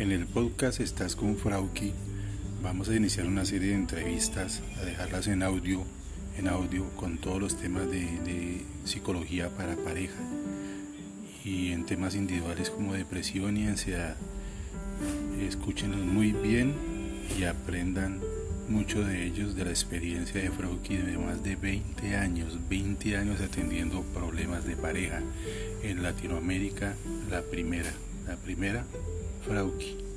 En el podcast Estás con Frauki vamos a iniciar una serie de entrevistas, a dejarlas en audio, en audio con todos los temas de, de psicología para pareja y en temas individuales como depresión y ansiedad. Escúchenlos muy bien y aprendan mucho de ellos de la experiencia de Frauki de más de 20 años, 20 años atendiendo problemas de pareja en Latinoamérica, la primera, la primera Frauki.